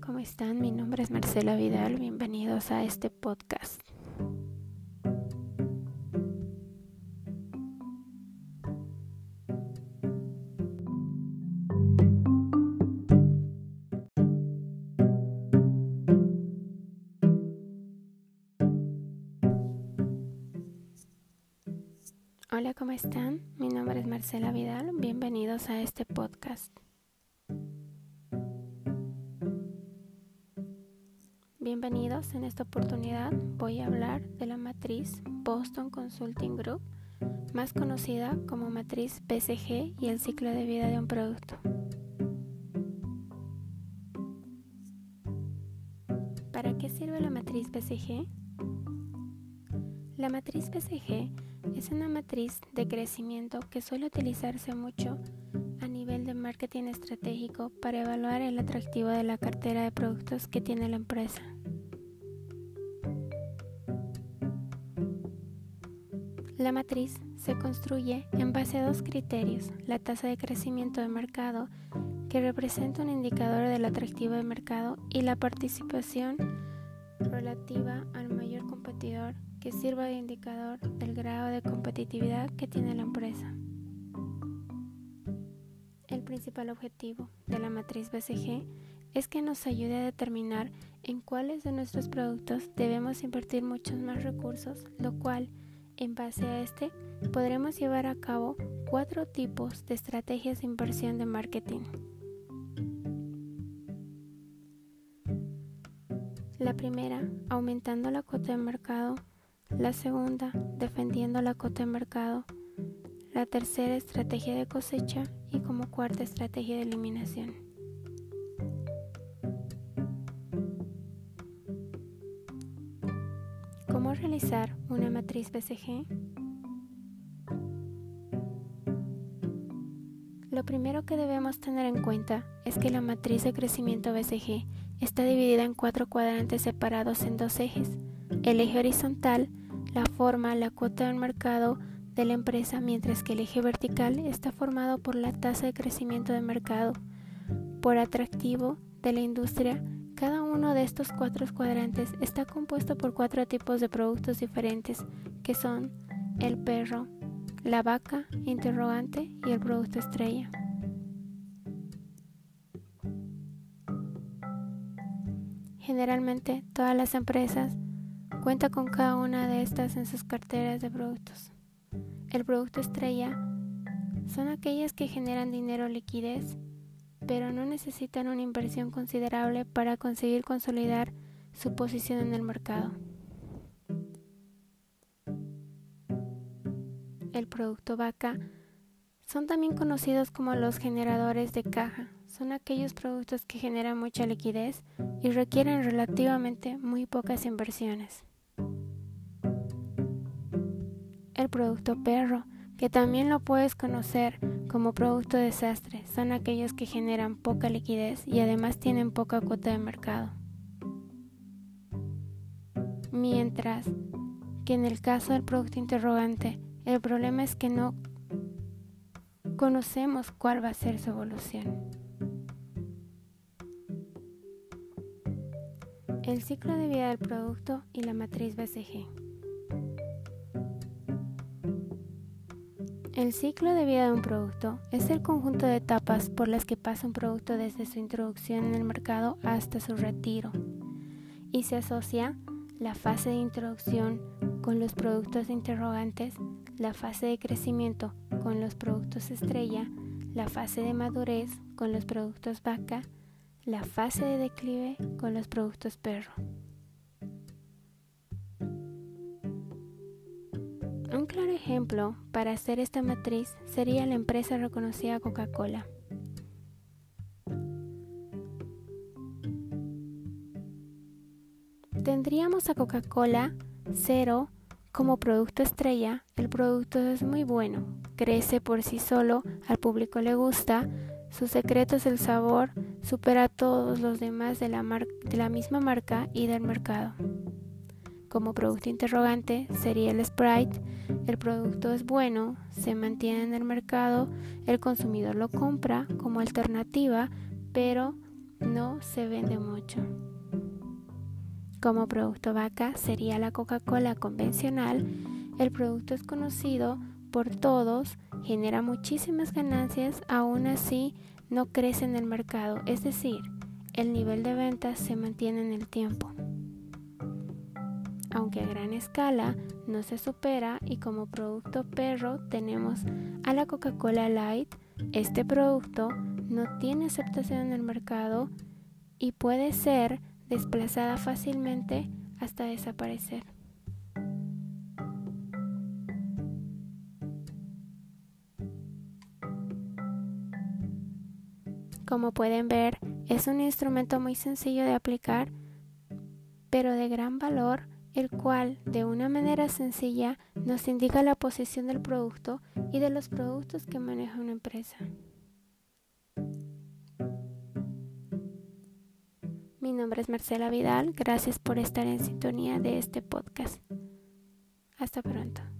¿cómo están? Mi nombre es Marcela Vidal, bienvenidos a este podcast. Hola, ¿cómo están? Mi nombre es Marcela Vidal, bienvenidos a este podcast. Bienvenidos, en esta oportunidad voy a hablar de la matriz Boston Consulting Group, más conocida como matriz BCG y el ciclo de vida de un producto. ¿Para qué sirve la matriz BCG? La matriz BCG es una matriz de crecimiento que suele utilizarse mucho a nivel marketing estratégico para evaluar el atractivo de la cartera de productos que tiene la empresa. La matriz se construye en base a dos criterios, la tasa de crecimiento de mercado, que representa un indicador del atractivo de mercado, y la participación relativa al mayor competidor, que sirva de indicador del grado de competitividad que tiene la empresa. Principal objetivo de la matriz BCG es que nos ayude a determinar en cuáles de nuestros productos debemos invertir muchos más recursos, lo cual en base a este, podremos llevar a cabo cuatro tipos de estrategias de inversión de marketing. La primera, aumentando la cuota de mercado. La segunda, defendiendo la cuota de mercado. La tercera, estrategia de cosecha. Y como cuarta, estrategia de eliminación. ¿Cómo realizar una matriz BCG? Lo primero que debemos tener en cuenta es que la matriz de crecimiento BCG está dividida en cuatro cuadrantes separados en dos ejes. El eje horizontal, la forma, la cuota del mercado de la empresa, mientras que el eje vertical está formado por la tasa de crecimiento de mercado, por atractivo de la industria cada uno de estos cuatro cuadrantes está compuesto por cuatro tipos de productos diferentes, que son el perro, la vaca, interrogante y el producto estrella. Generalmente todas las empresas cuentan con cada una de estas en sus carteras de productos. El producto estrella son aquellas que generan dinero liquidez pero no necesitan una inversión considerable para conseguir consolidar su posición en el mercado. El producto vaca son también conocidos como los generadores de caja. Son aquellos productos que generan mucha liquidez y requieren relativamente muy pocas inversiones. El producto perro, que también lo puedes conocer como producto desastre son aquellos que generan poca liquidez y además tienen poca cuota de mercado. Mientras que en el caso del producto interrogante, el problema es que no conocemos cuál va a ser su evolución. El ciclo de vida del producto y la matriz BCG. El ciclo de vida de un producto es el conjunto de etapas por las que pasa un producto desde su introducción en el mercado hasta su retiro y se asocia la fase de introducción con los productos interrogantes, la fase de crecimiento con los productos estrella, la fase de madurez con los productos vaca, la fase de declive con los productos perro. Claro ejemplo para hacer esta matriz sería la empresa reconocida Coca-Cola. Tendríamos a Coca-Cola 0 como producto estrella. El producto es muy bueno, crece por sí solo, al público le gusta, su secreto es el sabor, supera a todos los demás de la misma marca y del mercado como producto interrogante sería el Sprite. El producto es bueno, se mantiene en el mercado, el consumidor lo compra como alternativa, pero no se vende mucho. Como producto vaca sería la Coca-Cola convencional, el producto es conocido por todos, genera muchísimas ganancias, aún así no crece en el mercado, es decir, el nivel de ventas se mantiene en el tiempo. Aunque a gran escala no se supera y como producto perro tenemos a la Coca-Cola Light, este producto no tiene aceptación en el mercado y puede ser desplazada fácilmente hasta desaparecer. Como pueden ver, es un instrumento muy sencillo de aplicar, pero de gran valor, el cual de una manera sencilla nos indica la posición del producto y de los productos que maneja una empresa. Mi nombre es Marcela Vidal, gracias por estar en sintonía de este podcast. Hasta pronto.